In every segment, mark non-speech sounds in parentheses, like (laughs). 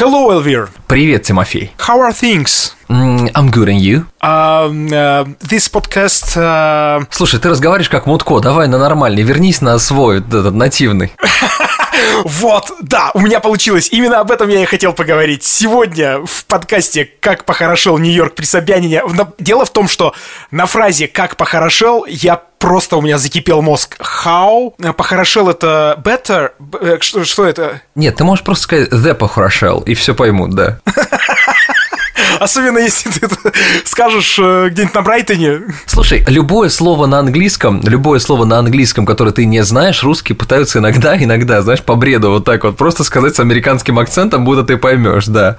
Hello, Elvir. Привет, Тимофей. How are things? Mm, I'm good, and you? Um, uh, this podcast... Uh... Слушай, ты разговариваешь как Мутко, давай на нормальный, вернись на свой, этот, нативный. (laughs) Вот, да, у меня получилось. Именно об этом я и хотел поговорить. Сегодня в подкасте «Как похорошел Нью-Йорк при Собянине». Дело в том, что на фразе «Как похорошел» я просто у меня закипел мозг. How? Похорошел это better? Э, что, что это? Нет, ты можешь просто сказать the похорошел, и все поймут, да. (laughs) Особенно если ты скажешь э, где-нибудь на Брайтоне. Слушай, любое слово на английском, любое слово на английском, которое ты не знаешь, русские пытаются иногда, (laughs) иногда, знаешь, по бреду вот так вот просто сказать с американским акцентом, будто ты поймешь, да.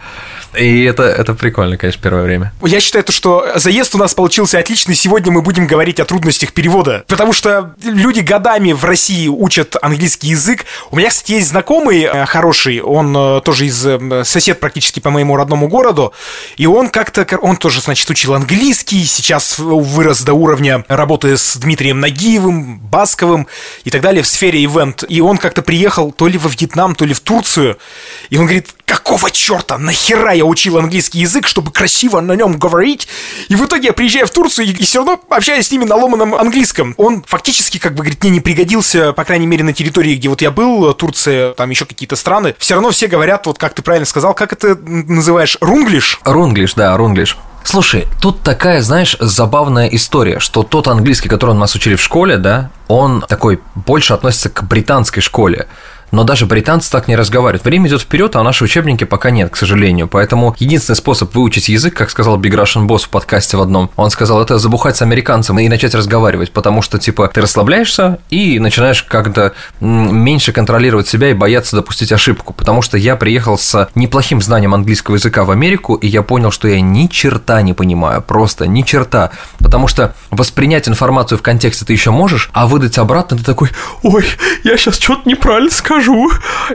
И это, это прикольно, конечно, первое время. Я считаю, то, что заезд у нас получился отличный. Сегодня мы будем говорить о трудностях перевода. Потому что люди годами в России учат английский язык. У меня, кстати, есть знакомый э, хороший, он э, тоже из сосед практически по моему родному городу. И он как-то, он тоже, значит, учил английский, сейчас вырос до уровня работы с Дмитрием Нагиевым, Басковым и так далее в сфере ивент. И он как-то приехал то ли во Вьетнам, то ли в Турцию. И он говорит, какого черта, нахера я учил английский язык, чтобы красиво на нем говорить, и в итоге я приезжаю в Турцию и, и все равно общаюсь с ними на ломаном английском. Он фактически, как бы, говорит, мне не пригодился, по крайней мере, на территории, где вот я был, Турция, там еще какие-то страны. Все равно все говорят, вот как ты правильно сказал, как это называешь, рунглиш? Рунглиш, да, рунглиш. Слушай, тут такая, знаешь, забавная история, что тот английский, который нас учили в школе, да, он такой больше относится к британской школе но даже британцы так не разговаривают. Время идет вперед, а наши учебники пока нет, к сожалению. Поэтому единственный способ выучить язык, как сказал Big Russian Boss в подкасте в одном, он сказал, это забухать с американцем и начать разговаривать, потому что, типа, ты расслабляешься и начинаешь как-то меньше контролировать себя и бояться допустить ошибку. Потому что я приехал с неплохим знанием английского языка в Америку, и я понял, что я ни черта не понимаю, просто ни черта. Потому что воспринять информацию в контексте ты еще можешь, а выдать обратно ты такой, ой, я сейчас что-то неправильно скажу скажу.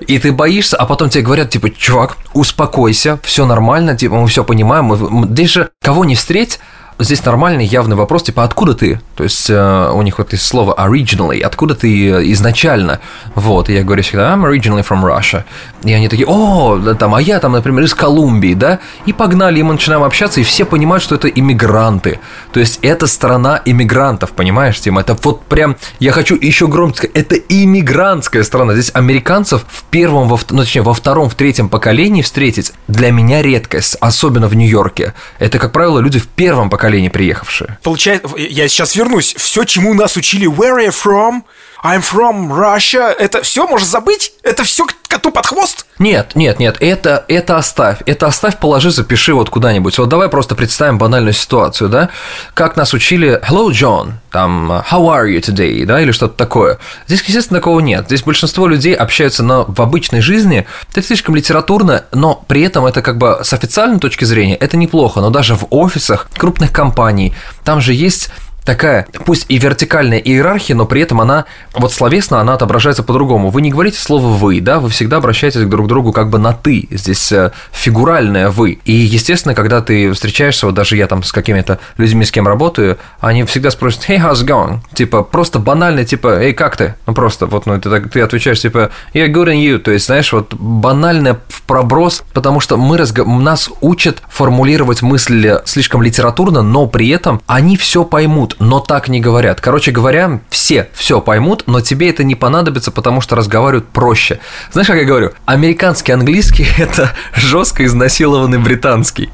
И ты боишься, а потом тебе говорят, типа, чувак, успокойся, все нормально, типа, мы все понимаем. Мы... Здесь же кого не встреть, здесь нормальный явный вопрос, типа, откуда ты? То есть э, у них вот есть слово originally, откуда ты изначально? Вот, и я говорю всегда, I'm originally from Russia. И они такие, о, там, а я там, например, из Колумбии, да? И погнали, и мы начинаем общаться, и все понимают, что это иммигранты. То есть это страна иммигрантов, понимаешь, Тим? Это вот прям, я хочу еще громко сказать, это иммигрантская страна. Здесь американцев в первом, во, ну, точнее, во втором, в третьем поколении встретить для меня редкость, особенно в Нью-Йорке. Это, как правило, люди в первом поколении поколение приехавшие. Получается, я сейчас вернусь. Все, чему нас учили Where are you from? I'm from Russia. Это все можешь забыть? Это все коту под хвост? Нет, нет, нет, это, это оставь. Это оставь, положи, запиши вот куда-нибудь. Вот давай просто представим банальную ситуацию, да? Как нас учили Hello, John, там How are you today, да, или что-то такое. Здесь, естественно, такого нет. Здесь большинство людей общаются на, в обычной жизни. Это слишком литературно, но при этом это как бы с официальной точки зрения это неплохо. Но даже в офисах крупных компаний там же есть такая, пусть и вертикальная иерархия, но при этом она, вот словесно она отображается по-другому. Вы не говорите слово «вы», да, вы всегда обращаетесь друг к другу как бы на «ты», здесь э, фигуральное «вы». И, естественно, когда ты встречаешься, вот даже я там с какими-то людьми, с кем работаю, они всегда спросят «Hey, how's going?» Типа, просто банально, типа «Эй, как ты?» Ну, просто вот, ну, ты, ты отвечаешь, типа «Yeah, good and you», то есть, знаешь, вот банальное в проброс, потому что мы разго... нас учат формулировать мысли слишком литературно, но при этом они все поймут, но так не говорят. Короче говоря, все все поймут, но тебе это не понадобится, потому что разговаривают проще. Знаешь, как я говорю? Американский английский – это жестко изнасилованный британский.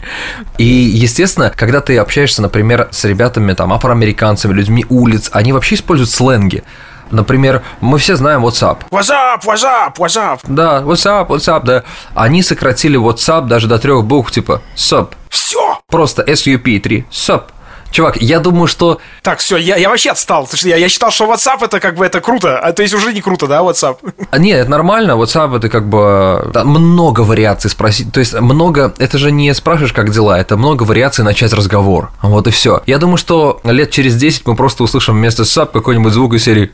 И, естественно, когда ты общаешься, например, с ребятами, там, афроамериканцами, людьми улиц, они вообще используют сленги. Например, мы все знаем WhatsApp. WhatsApp, WhatsApp, WhatsApp. Да, WhatsApp, WhatsApp, да. Они сократили WhatsApp даже до трех букв, типа SUP. Все. Просто SUP, 3. SUP. Чувак, я думаю, что... Так, все, я, я вообще отстал. Я, я считал, что WhatsApp это как бы это круто. А то есть уже не круто, да, WhatsApp? А, нет, это нормально. WhatsApp это как бы да, много вариаций спросить. То есть много. Это же не спрашиваешь, как дела, это много вариаций начать разговор. Вот и все. Я думаю, что лет через 10 мы просто услышим вместо SAP какой-нибудь звук из серии.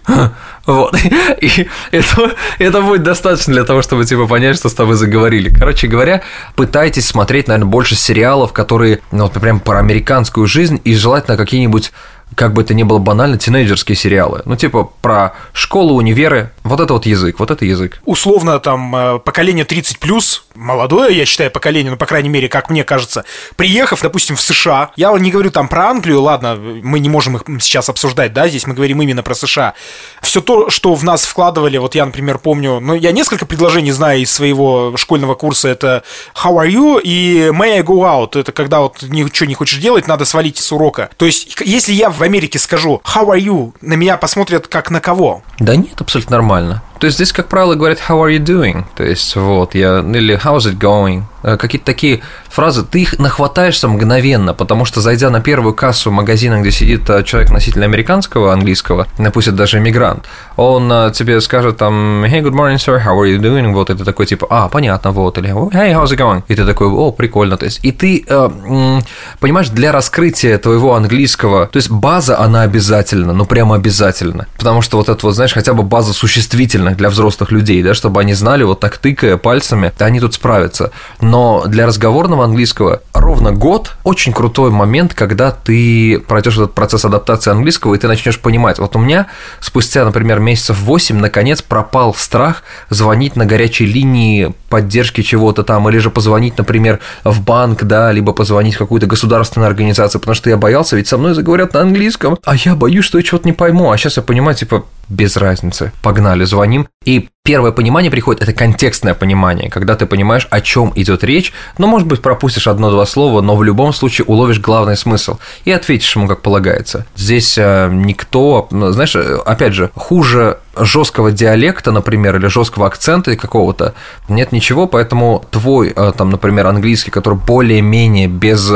Вот. (laughs) И это, это будет достаточно для того, чтобы типа понять, что с тобой заговорили. Короче говоря, пытайтесь смотреть, наверное, больше сериалов, которые, ну, вот прям про американскую жизнь и желательно какие-нибудь как бы это ни было банально, тинейджерские сериалы. Ну, типа про школу, универы, вот это вот язык, вот это язык. Условно, там, э, поколение 30 плюс, молодое, я считаю, поколение, ну, по крайней мере, как мне кажется, приехав, допустим, в США, я не говорю там про Англию, ладно, мы не можем их сейчас обсуждать, да, здесь мы говорим именно про США. Все то, что в нас вкладывали, вот я, например, помню, ну, я несколько предложений знаю из своего школьного курса, это How are you и May I go out, это когда вот ничего не хочешь делать, надо свалить с урока. То есть, если я в Америке скажу How are you, на меня посмотрят как на кого? Да нет, абсолютно нормально. То есть здесь, как правило, говорят how are you doing? То есть вот, я, или how's it going? Э, какие-то такие фразы, ты их нахватаешься мгновенно, потому что зайдя на первую кассу магазина, где сидит э, человек носитель американского, английского, пусть это даже иммигрант, он э, тебе скажет там hey, good morning, sir, how are you doing? Вот, это такой типа, а, понятно, вот, или hey, how's it going? И ты такой, о, прикольно, то есть, и ты, э, понимаешь, для раскрытия твоего английского, то есть база, она обязательно, ну прямо обязательно, потому что вот это вот, знаешь, хотя бы база существительных действительно для взрослых людей, да, чтобы они знали, вот так тыкая пальцами, да, они тут справятся. Но для разговорного английского ровно год очень крутой момент, когда ты пройдешь этот процесс адаптации английского, и ты начнешь понимать. Вот у меня спустя, например, месяцев 8 наконец пропал страх звонить на горячей линии поддержки чего-то там, или же позвонить, например, в банк, да, либо позвонить в какую-то государственную организацию, потому что я боялся, ведь со мной заговорят на английском, а я боюсь, что я чего-то не пойму, а сейчас я понимаю, типа, без разницы, погнали, звоним. И первое понимание приходит, это контекстное понимание, когда ты понимаешь, о чем идет речь, но, может быть, пропустишь одно-два слова, но в любом случае уловишь главный смысл и ответишь ему, как полагается. Здесь э, никто, знаешь, опять же, хуже жесткого диалекта, например, или жесткого акцента какого-то, нет ничего, поэтому твой, э, там, например, английский, который более-менее без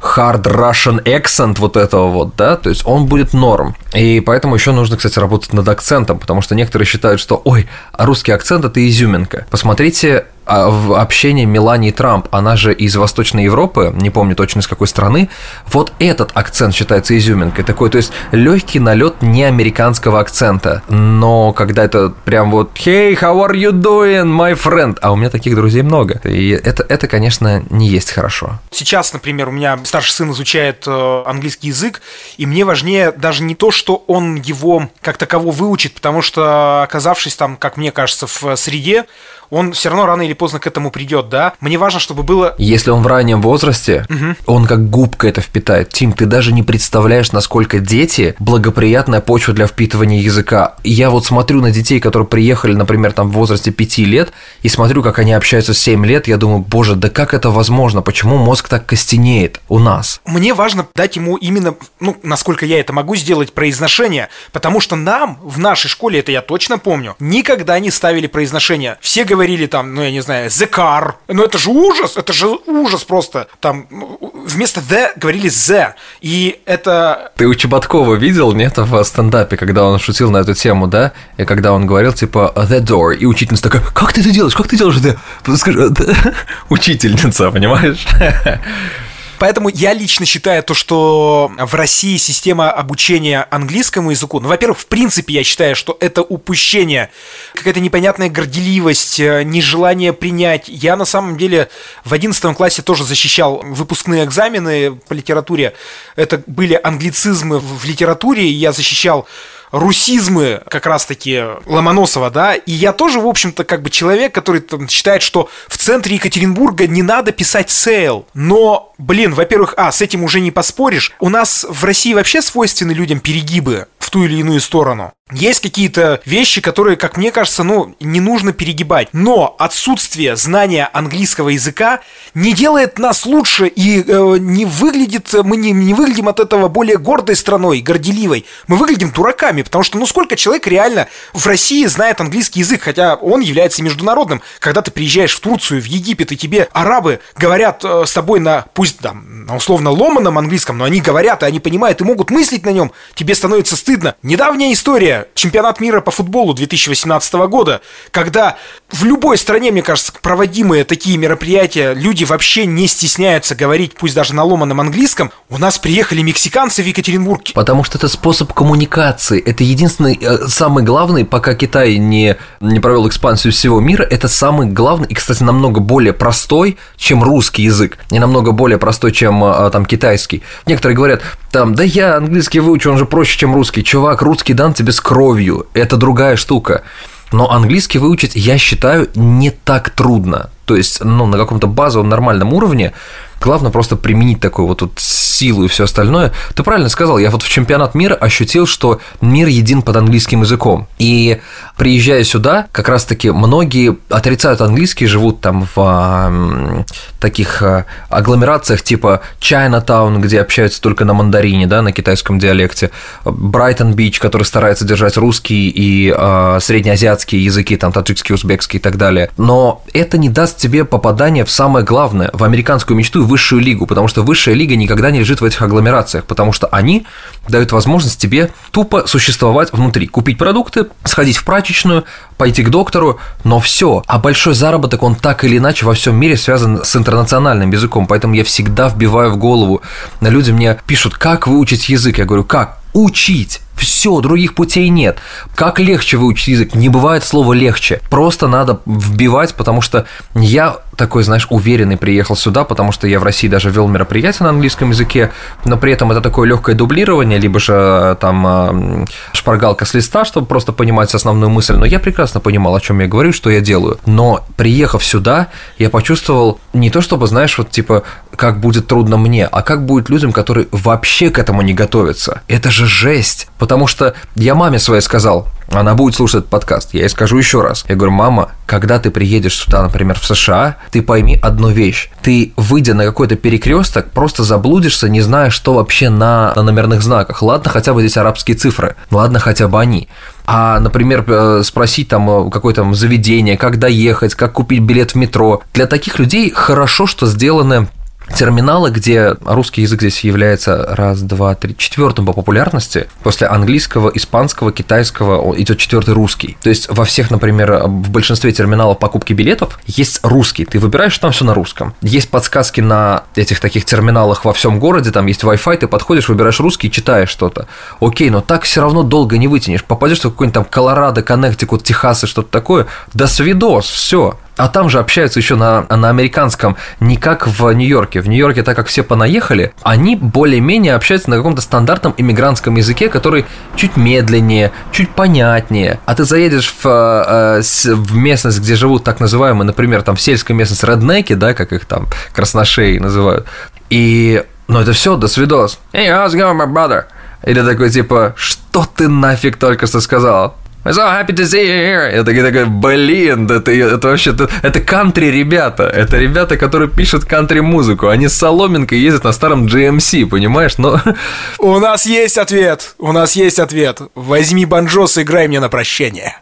hard Russian accent вот этого вот, да, то есть он будет норм. И поэтому еще нужно, кстати, работать над акцентом, потому что некоторые считают, что, ой, русский акцент это изюминка. Посмотрите а в общении Мелании Трамп, она же из Восточной Европы, не помню точно из какой страны, вот этот акцент считается изюминкой такой, то есть легкий налет не американского акцента, но когда это прям вот «Hey, how are you doing, my friend?» А у меня таких друзей много, и это, это конечно, не есть хорошо. Сейчас, например, у меня старший сын изучает э, английский язык, и мне важнее даже не то, что он его как таково выучит, потому что, оказавшись там, как мне кажется, в среде, он все равно рано или поздно к этому придет, да. Мне важно, чтобы было... Если он в раннем возрасте, угу. он как губка это впитает. Тим, ты даже не представляешь, насколько дети благоприятная почва для впитывания языка. Я вот смотрю на детей, которые приехали, например, там в возрасте 5 лет, и смотрю, как они общаются 7 лет, я думаю, боже, да как это возможно? Почему мозг так костенеет у нас? Мне важно дать ему именно, ну, насколько я это могу сделать, произношение, потому что нам в нашей школе, это я точно помню, никогда не ставили произношение. Все говорили там, ну, я не знаю, the car. Ну, это же ужас, это же ужас просто. Там ну, вместо the говорили the. И это... Ты у Чеботкова видел, нет, в стендапе, когда он шутил на эту тему, да? И когда он говорил, типа, the door, и учительница такая, как ты это делаешь, как ты делаешь это? Скажи, (laughs) учительница, понимаешь? (laughs) Поэтому я лично считаю то, что в России система обучения английскому языку, ну, во-первых, в принципе, я считаю, что это упущение, какая-то непонятная горделивость, э, нежелание принять. Я на самом деле в 11 классе тоже защищал выпускные экзамены по литературе. Это были англицизмы в литературе, и я защищал русизмы как раз-таки Ломоносова, да, и я тоже, в общем-то, как бы человек, который там, считает, что в центре Екатеринбурга не надо писать sale, но, блин, во-первых, а, с этим уже не поспоришь, у нас в России вообще свойственны людям перегибы в ту или иную сторону. Есть какие-то вещи, которые, как мне кажется, ну, не нужно перегибать. Но отсутствие знания английского языка не делает нас лучше и э, не выглядит, мы не, не выглядим от этого более гордой страной, горделивой. Мы выглядим дураками, потому что, ну, сколько человек реально в России знает английский язык, хотя он является международным. Когда ты приезжаешь в Турцию, в Египет, и тебе арабы говорят э, с тобой на, пусть там, на условно ломаном английском, но они говорят, и они понимают, и могут мыслить на нем, тебе становится стыдно. Недавняя история чемпионат мира по футболу 2018 года, когда в любой стране, мне кажется, проводимые такие мероприятия, люди вообще не стесняются говорить, пусть даже на ломаном английском. У нас приехали мексиканцы в Екатеринбург. Потому что это способ коммуникации. Это единственный, э, самый главный, пока Китай не, не провел экспансию всего мира, это самый главный и, кстати, намного более простой, чем русский язык. И намного более простой, чем э, там китайский. Некоторые говорят, там, да я английский выучу, он же проще, чем русский. Чувак, русский дан тебе с кровью. Это другая штука. Но английский выучить, я считаю, не так трудно. То есть, ну, на каком-то базовом нормальном уровне Главное просто применить такую вот, вот силу и все остальное. Ты правильно сказал, я вот в чемпионат мира ощутил, что мир един под английским языком. И приезжая сюда, как раз-таки многие отрицают английский, живут там в таких а, агломерациях типа Чайнатаун, где общаются только на мандарине, да, на китайском диалекте, Брайтон Бич, который старается держать русский и а, среднеазиатские языки, там таджикский, узбекский и так далее. Но это не даст тебе попадания в самое главное, в американскую мечту высшую лигу, потому что высшая лига никогда не лежит в этих агломерациях, потому что они дают возможность тебе тупо существовать внутри, купить продукты, сходить в прачечную, пойти к доктору, но все. А большой заработок, он так или иначе во всем мире связан с интернациональным языком, поэтому я всегда вбиваю в голову. Люди мне пишут, как выучить язык? Я говорю, как? Учить. Все, других путей нет. Как легче выучить язык? Не бывает слова легче. Просто надо вбивать, потому что я такой, знаешь, уверенный приехал сюда, потому что я в России даже вел мероприятие на английском языке, но при этом это такое легкое дублирование, либо же э, там э, шпаргалка с листа, чтобы просто понимать основную мысль. Но я прекрасно понимал, о чем я говорю, что я делаю. Но приехав сюда, я почувствовал не то, чтобы, знаешь, вот типа, как будет трудно мне, а как будет людям, которые вообще к этому не готовятся. Это же жесть. Потому что я маме своей сказал, она будет слушать этот подкаст. Я ей скажу еще раз. Я говорю, мама, когда ты приедешь сюда, например, в США, ты пойми одну вещь. Ты, выйдя на какой-то перекресток, просто заблудишься, не зная, что вообще на, на номерных знаках. Ладно, хотя бы здесь арабские цифры. Ладно, хотя бы они. А, например, э, спросить там э, какое-то заведение, как доехать, как купить билет в метро. Для таких людей хорошо, что сделаны терминалы, где русский язык здесь является раз, два, три, четвертым по популярности. После английского, испанского, китайского идет четвертый русский. То есть во всех, например, в большинстве терминалов покупки билетов есть русский. Ты выбираешь там все на русском. Есть подсказки на этих таких терминалах во всем городе, там есть Wi-Fi, ты подходишь, выбираешь русский, читаешь что-то. Окей, но так все равно долго не вытянешь. Попадешь в какой-нибудь там Колорадо, Коннектикут, Техас и что-то такое. До свидос, все. А там же общаются еще на, на американском, не как в Нью-Йорке. В Нью-Йорке, так как все понаехали, они более-менее общаются на каком-то стандартном иммигрантском языке, который чуть медленнее, чуть понятнее. А ты заедешь в, э, в местность, где живут так называемые, например, там в сельской местности реднеки, да, как их там красношеи называют. И, ну это все, до свидос. Hey, how's it going, my brother? Или такой типа, что ты нафиг только что сказал? I'm so happy to see you here. Я такой, такой блин, это, это вообще, это, это кантри ребята. Это ребята, которые пишут кантри-музыку. Они с соломинкой ездят на старом GMC, понимаешь? Но... У нас есть ответ. У нас есть ответ. Возьми банджос и играй мне на прощение.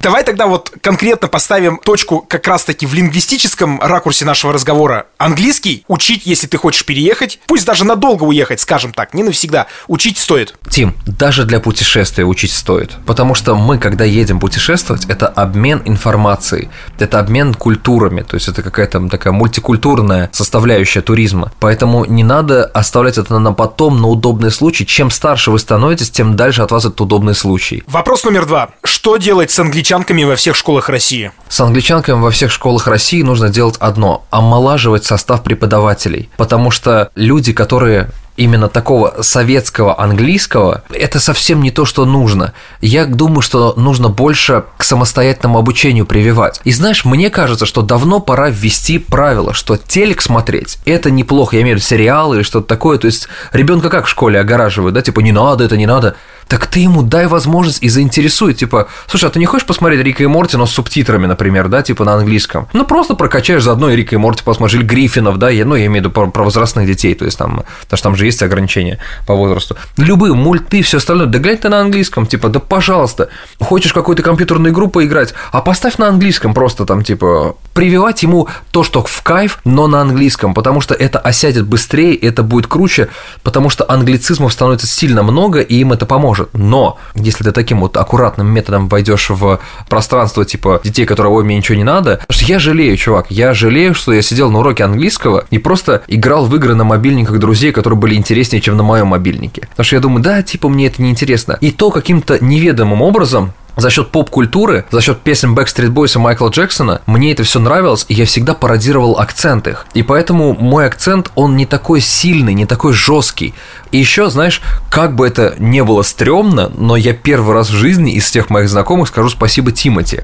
Давай тогда вот конкретно поставим точку как раз-таки в лингвистическом ракурсе нашего разговора. Английский учить, если ты хочешь переехать, пусть даже надолго уехать, скажем так, не навсегда, учить стоит. Тим, даже для пути путешествия учить стоит. Потому что мы, когда едем путешествовать, это обмен информацией, это обмен культурами, то есть это какая-то такая мультикультурная составляющая туризма. Поэтому не надо оставлять это на потом, на удобный случай. Чем старше вы становитесь, тем дальше от вас этот удобный случай. Вопрос номер два. Что делать с англичанками во всех школах России? С англичанками во всех школах России нужно делать одно – омолаживать состав преподавателей. Потому что люди, которые именно такого советского английского, это совсем не то, что нужно. Я думаю, что нужно больше к самостоятельному обучению прививать. И знаешь, мне кажется, что давно пора ввести правило, что телек смотреть – это неплохо, я имею в виду сериалы или что-то такое. То есть ребенка как в школе огораживают, да, типа не надо, это не надо так ты ему дай возможность и заинтересуй, типа, слушай, а ты не хочешь посмотреть Рика и Морти, но с субтитрами, например, да, типа на английском? Ну, просто прокачаешь заодно и Рика и Морти посмотришь, Гриффинов, да, я, ну, я имею в виду про, про возрастных детей, то есть там, потому что там же есть ограничения по возрасту. Любые мульты, все остальное, да глянь ты на английском, типа, да пожалуйста, хочешь какую-то компьютерную игру поиграть, а поставь на английском просто там, типа, прививать ему то, что в кайф, но на английском, потому что это осядет быстрее, это будет круче, потому что англицизмов становится сильно много, и им это поможет поможет. Но если ты таким вот аккуратным методом войдешь в пространство типа детей, которые, ой, мне ничего не надо, я жалею, чувак, я жалею, что я сидел на уроке английского и просто играл в игры на мобильниках друзей, которые были интереснее, чем на моем мобильнике. Потому что я думаю, да, типа, мне это не интересно. И то каким-то неведомым образом за счет поп-культуры, за счет песен Backstreet Boys и Майкла Джексона, мне это все нравилось, и я всегда пародировал акцент их. И поэтому мой акцент, он не такой сильный, не такой жесткий. И еще, знаешь, как бы это не было стрёмно, но я первый раз в жизни из всех моих знакомых скажу спасибо Тимати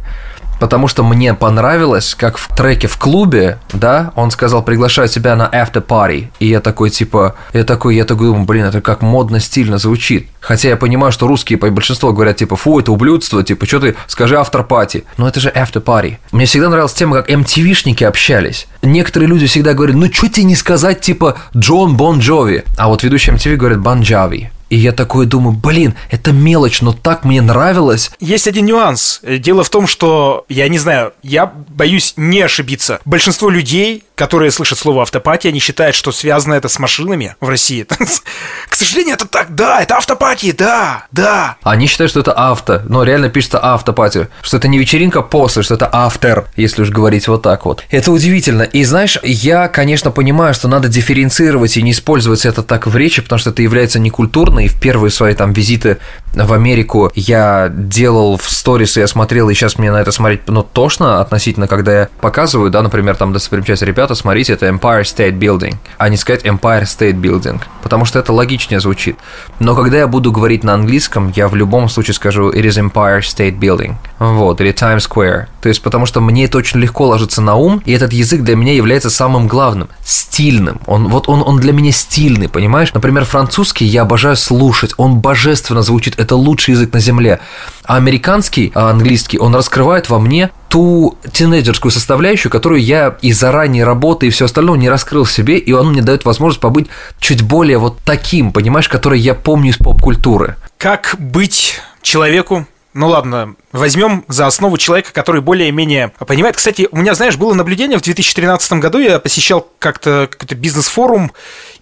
потому что мне понравилось, как в треке в клубе, да, он сказал, приглашаю тебя на after party, и я такой, типа, я такой, я такой думаю, блин, это как модно, стильно звучит, хотя я понимаю, что русские по большинству говорят, типа, фу, это ублюдство, типа, что ты, скажи after party, но это же after party. Мне всегда нравилась тема, как MTV-шники общались. Некоторые люди всегда говорят, ну, что тебе не сказать, типа, Джон Бон Джови, а вот ведущий MTV говорит Бон Джави. И я такой думаю, блин, это мелочь, но так мне нравилось. Есть один нюанс. Дело в том, что, я не знаю, я боюсь не ошибиться. Большинство людей, которые слышат слово автопатия, они считают, что связано это с машинами в России. (laughs) К сожалению, это так, да, это автопатия, да, да. Они считают, что это авто, но реально пишется автопатия, что это не вечеринка после, что это автор, если уж говорить вот так вот. Это удивительно. И знаешь, я, конечно, понимаю, что надо дифференцировать и не использовать это так в речи, потому что это является некультурно, и в первые свои там визиты в Америку я делал в сторис, я смотрел, и сейчас мне на это смотреть, ну, тошно относительно, когда я показываю, да, например, там достопримечательности, ребята, смотрите, это Empire State Building, а не сказать Empire State Building, потому что это логичнее звучит. Но когда я буду говорить на английском, я в любом случае скажу It is Empire State Building, вот, или Times Square, то есть потому что мне это очень легко ложится на ум, и этот язык для меня является самым главным, стильным, он, вот он, он для меня стильный, понимаешь? Например, французский я обожаю слушать, он божественно звучит, это лучший язык на земле. А американский, а английский, он раскрывает во мне ту тинейджерскую составляющую, которую я и заранее работы и все остальное не раскрыл себе, и он мне дает возможность побыть чуть более вот таким, понимаешь, который я помню из поп-культуры. Как быть человеку, ну ладно, возьмем за основу человека, который более-менее понимает. Кстати, у меня, знаешь, было наблюдение в 2013 году, я посещал как-то какой-то бизнес-форум,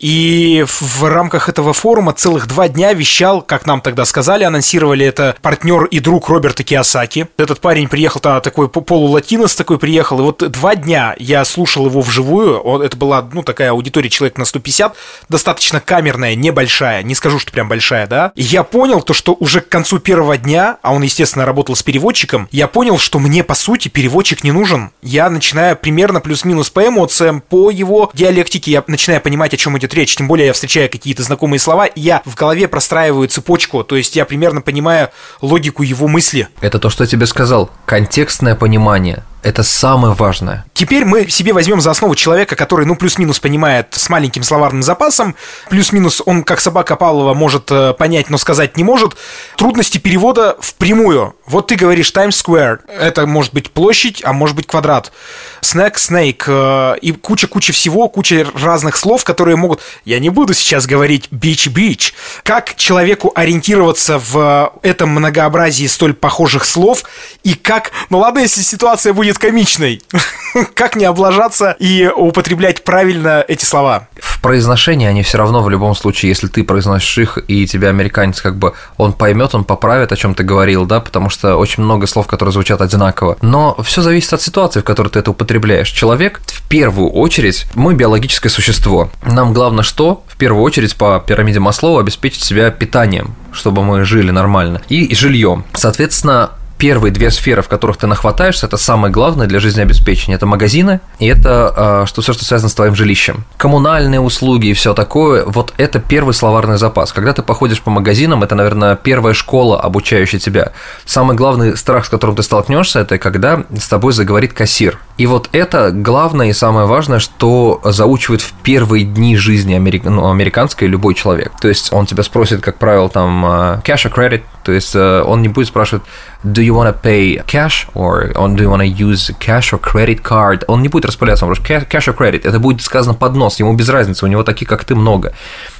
и в рамках этого форума целых два дня вещал, как нам тогда сказали, анонсировали это партнер и друг Роберта Киосаки. Этот парень приехал, то такой полулатинос такой приехал, и вот два дня я слушал его вживую, он, это была, ну, такая аудитория человек на 150, достаточно камерная, небольшая, не скажу, что прям большая, да, и я понял то, что уже к концу первого дня, а он, естественно, работал с переводчиком, я понял, что мне, по сути, переводчик не нужен. Я начинаю примерно плюс-минус по эмоциям, по его диалектике, я начинаю понимать, о чем идет речь, тем более я встречаю какие-то знакомые слова, и я в голове простраиваю цепочку, то есть я примерно понимаю логику его мысли. Это то, что я тебе сказал, контекстное понимание. Это самое важное. Теперь мы себе возьмем за основу человека, который, ну, плюс-минус понимает с маленьким словарным запасом, плюс-минус он, как собака Павлова, может э, понять, но сказать не может. Трудности перевода впрямую. Вот ты говоришь Times Square, это может быть площадь, а может быть квадрат. Snack, Snake э, и куча-куча всего, куча разных слов, которые могут... Я не буду сейчас говорить beach. Как человеку ориентироваться в этом многообразии столь похожих слов и как... Ну ладно, если ситуация будет будет комичной. (laughs) как не облажаться и употреблять правильно эти слова? В произношении они все равно в любом случае, если ты произносишь их, и тебя американец как бы, он поймет, он поправит, о чем ты говорил, да, потому что очень много слов, которые звучат одинаково. Но все зависит от ситуации, в которой ты это употребляешь. Человек, в первую очередь, мы биологическое существо. Нам главное что? В первую очередь по пирамиде Маслоу обеспечить себя питанием, чтобы мы жили нормально, и жильем. Соответственно, первые две сферы, в которых ты нахватаешься, это самое главное для жизнеобеспечения. Это магазины и это а, что все, что связано с твоим жилищем. Коммунальные услуги и все такое, вот это первый словарный запас. Когда ты походишь по магазинам, это, наверное, первая школа, обучающая тебя. Самый главный страх, с которым ты столкнешься, это когда с тобой заговорит кассир. И вот это главное и самое важное, что заучивает в первые дни жизни америк... ну, американской любой человек. То есть он тебя спросит, как правило, там а, cash or credit, то есть э, он не будет спрашивать do you want to pay cash or do you want to use cash or credit card. Он не будет распыляться, он скажет cash or credit. Это будет сказано под нос, ему без разницы, у него таких, как ты, много.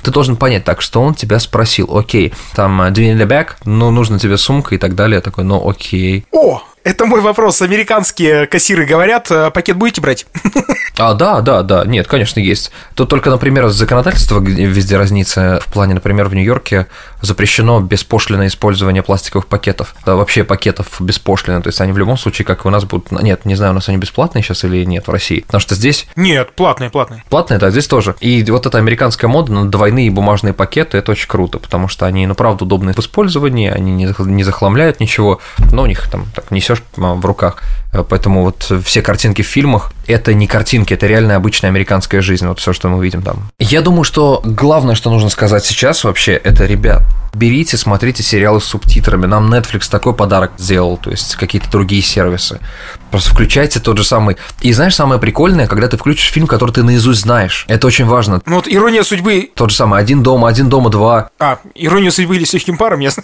Ты должен понять так, что он тебя спросил, окей, там, do you need a bag? Ну, нужно тебе сумка и так далее. такой, ну, окей. О, Это мой вопрос. Американские кассиры говорят, э, пакет будете брать? А, да, да, да, нет, конечно, есть. Тут только, например, законодательство везде разнится. В плане, например, в Нью-Йорке запрещено беспошлинное использование пластиковых пакетов. Да, вообще пакетов беспошлино. То есть они в любом случае, как у нас будут... Нет, не знаю, у нас они бесплатные сейчас или нет в России. Потому что здесь... Нет, платные, платные. Платные, да, здесь тоже. И вот эта американская мода на двойные бумажные пакеты, это очень круто, потому что они, ну, правда, удобны в использовании, они не захламляют ничего, но у них там так несешь а, в руках. Поэтому вот все картинки в фильмах – это не картинки, это реальная обычная американская жизнь, вот все, что мы видим там. Я думаю, что главное, что нужно сказать сейчас вообще, это, ребят, берите, смотрите сериалы с субтитрами. Нам Netflix такой подарок сделал, то есть какие-то другие сервисы. Просто включайте тот же самый. И знаешь, самое прикольное, когда ты включишь фильм, который ты наизусть знаешь. Это очень важно. Ну вот «Ирония судьбы». Тот же самый «Один дома», «Один дома два». А, «Ирония судьбы» или «С легким паром», ясно.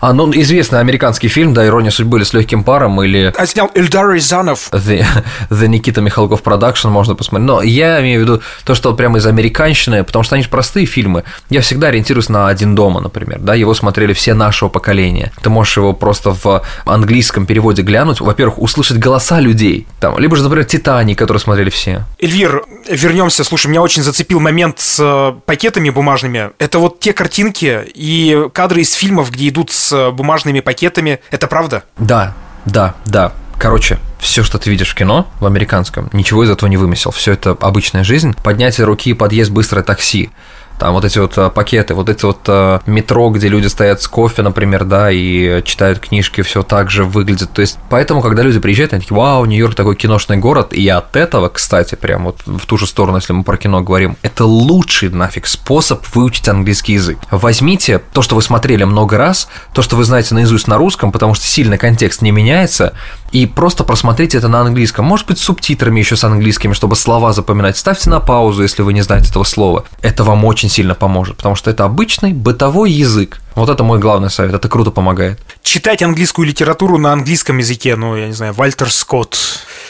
А, ну, известный американский фильм, да, «Ирония судьбы» или «С легким паром», или... А снял Эльдар Рязанов. The, The Никита Михалков Production, можно посмотреть. Но я имею в виду то, что прямо из американщины, потому что они же простые фильмы. Я всегда ориентируюсь на «Один дома», например, да, его смотрели все нашего поколения. Ты можешь его просто в английском переводе глянуть, во-первых, услышать голоса людей, там, либо же, например, «Титаник», который смотрели все. Эльвир, вернемся, слушай, меня очень зацепил момент с э, пакетами бумажными. Это вот те картинки и кадры из фильмов, где идут с бумажными пакетами. Это правда? Да, да, да. Короче, все, что ты видишь в кино, в американском, ничего из этого не вымысел. Все это обычная жизнь. Поднятие руки, подъезд, быстрое такси там вот эти вот э, пакеты, вот эти вот э, метро, где люди стоят с кофе, например, да, и читают книжки, все так же выглядит. То есть, поэтому, когда люди приезжают, они такие, вау, Нью-Йорк такой киношный город, и от этого, кстати, прям вот в ту же сторону, если мы про кино говорим, это лучший нафиг способ выучить английский язык. Возьмите то, что вы смотрели много раз, то, что вы знаете наизусть на русском, потому что сильно контекст не меняется, и просто просмотрите это на английском. Может быть, с субтитрами еще с английскими, чтобы слова запоминать. Ставьте на паузу, если вы не знаете этого слова. Это вам очень сильно поможет, потому что это обычный бытовой язык. Вот это мой главный совет, это круто помогает. Читать английскую литературу на английском языке, ну, я не знаю, Вальтер Скотт,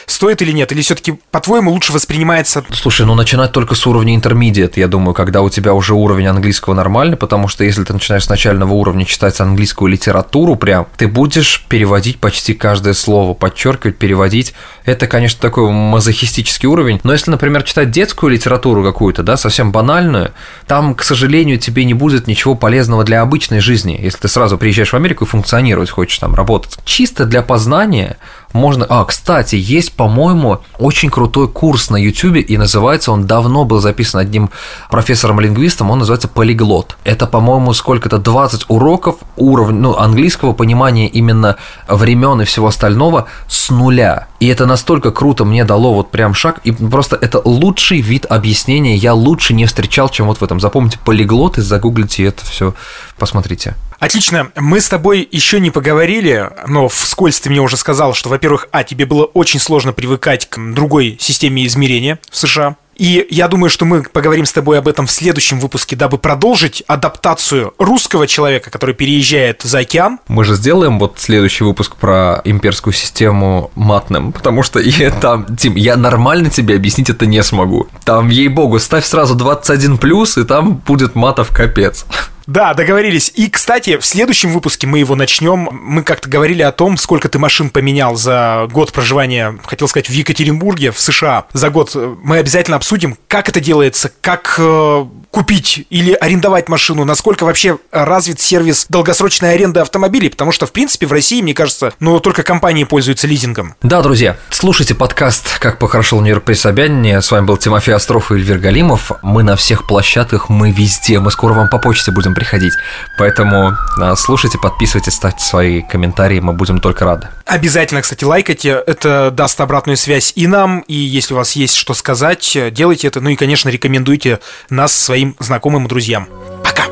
стоит или нет? Или все-таки, по-твоему, лучше воспринимается... Слушай, ну начинать только с уровня интермедиат, я думаю, когда у тебя уже уровень английского нормальный, потому что если ты начинаешь с начального уровня читать английскую литературу прям, ты будешь переводить почти каждое слово, подчеркивать, переводить. Это, конечно, такой мазохистический уровень. Но если, например, читать детскую литературу какую-то, да, совсем банальную, там, к сожалению, тебе не будет ничего полезного для обычной жизни, если ты сразу приезжаешь в Америку и функционировать хочешь там, работать. Чисто для познания можно... А, кстати, есть, по-моему, очень крутой курс на YouTube, и называется он, давно был записан одним профессором-лингвистом, он называется «Полиглот». Это, по-моему, сколько-то, 20 уроков уровня, ну, английского понимания именно времен и всего остального с нуля. И это настолько круто мне дало вот прям шаг, и просто это лучший вид объяснения, я лучше не встречал, чем вот в этом. Запомните полиглот и загуглите это все, посмотрите. Отлично. Мы с тобой еще не поговорили, но вскользь ты мне уже сказал, что, во-первых, а, тебе было очень сложно привыкать к другой системе измерения в США. И я думаю, что мы поговорим с тобой об этом в следующем выпуске, дабы продолжить адаптацию русского человека, который переезжает за океан. Мы же сделаем вот следующий выпуск про имперскую систему матным, потому что я там, Тим, я нормально тебе объяснить это не смогу. Там, ей-богу, ставь сразу 21 плюс, и там будет матов капец. Да, договорились. И, кстати, в следующем выпуске мы его начнем. Мы как-то говорили о том, сколько ты машин поменял за год проживания, хотел сказать, в Екатеринбурге, в США. За год мы обязательно обсудим, как это делается, как э, купить или арендовать машину, насколько вообще развит сервис долгосрочной аренды автомобилей, потому что, в принципе, в России, мне кажется, ну, только компании пользуются лизингом. Да, друзья, слушайте подкаст «Как похорошел Нью-Йорк при Собянине». С вами был Тимофей Остров и Эльвир Галимов. Мы на всех площадках, мы везде, мы скоро вам по почте будем приходить. Поэтому а, слушайте, подписывайтесь, ставьте свои комментарии, мы будем только рады. Обязательно, кстати, лайкайте, это даст обратную связь и нам, и если у вас есть что сказать, делайте это, ну и, конечно, рекомендуйте нас своим своим знакомым и друзьям. Пока!